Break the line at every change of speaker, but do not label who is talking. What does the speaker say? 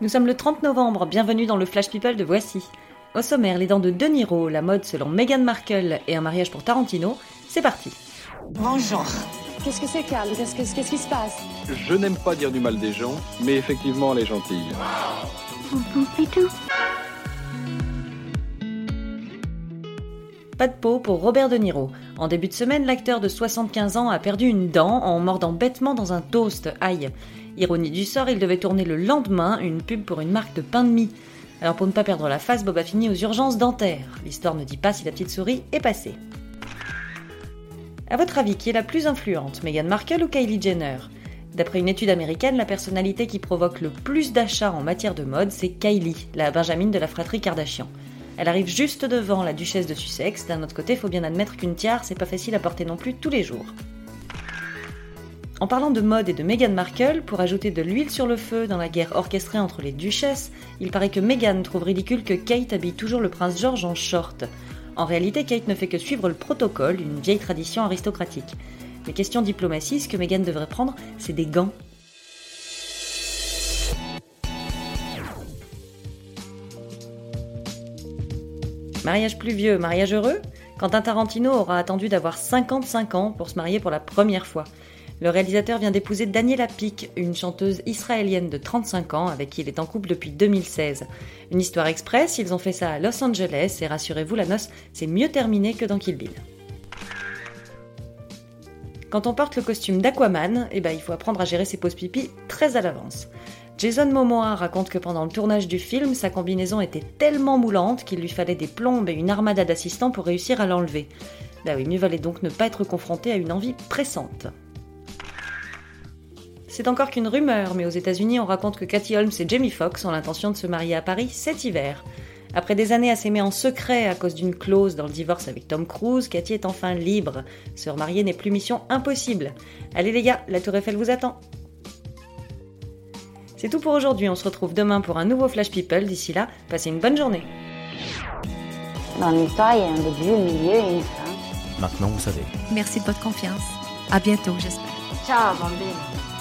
Nous sommes le 30 novembre, bienvenue dans le Flash People de Voici. Au sommaire, les dents de De Niro, la mode selon Meghan Markle et un mariage pour Tarantino, c'est parti.
Bonjour.
Qu'est-ce que c'est, Carl Qu'est-ce que- qu'est-ce qui se passe?
Je n'aime pas dire du mal des gens, mais effectivement, elle est gentille.
Pas de peau pour Robert De Niro. En début de semaine, l'acteur de 75 ans a perdu une dent en mordant bêtement dans un toast. Aïe. Ironie du sort, il devait tourner le lendemain une pub pour une marque de pain de mie. Alors pour ne pas perdre la face, Bob a fini aux urgences dentaires. L'histoire ne dit pas si la petite souris est passée. À votre avis, qui est la plus influente, Meghan Markle ou Kylie Jenner? D'après une étude américaine, la personnalité qui provoque le plus d'achats en matière de mode, c'est Kylie, la Benjamin de la fratrie Kardashian. Elle arrive juste devant la duchesse de Sussex. D'un autre côté, faut bien admettre qu'une tiare, c'est pas facile à porter non plus tous les jours. En parlant de mode et de Meghan Markle, pour ajouter de l'huile sur le feu dans la guerre orchestrée entre les duchesses, il paraît que Meghan trouve ridicule que Kate habille toujours le prince George en short. En réalité, Kate ne fait que suivre le protocole, une vieille tradition aristocratique. Mais question diplomatie, ce que Meghan devrait prendre, c'est des gants. Mariage plus vieux, mariage heureux Quentin Tarantino aura attendu d'avoir 55 ans pour se marier pour la première fois. Le réalisateur vient d'épouser Daniela Pic, une chanteuse israélienne de 35 ans avec qui il est en couple depuis 2016. Une histoire express, ils ont fait ça à Los Angeles et rassurez-vous, la noce s'est mieux terminée que dans Kill Bill. Quand on porte le costume d'Aquaman, eh ben, il faut apprendre à gérer ses pauses pipi très à l'avance. Jason Momoa raconte que pendant le tournage du film, sa combinaison était tellement moulante qu'il lui fallait des plombes et une armada d'assistants pour réussir à l'enlever. Bah oui, mieux valait donc ne pas être confronté à une envie pressante. C'est encore qu'une rumeur, mais aux États-Unis, on raconte que Cathy Holmes et Jamie Foxx ont l'intention de se marier à Paris cet hiver. Après des années à s'aimer en secret à cause d'une clause dans le divorce avec Tom Cruise, Cathy est enfin libre. Se remarier n'est plus mission impossible. Allez les gars, la Tour Eiffel vous attend. C'est tout pour aujourd'hui, on se retrouve demain pour un nouveau Flash People. D'ici là, passez une bonne journée.
Dans l'histoire, il y a un début, un milieu et une fin.
Maintenant, vous savez.
Merci de votre confiance. À bientôt, j'espère.
Ciao, bambine.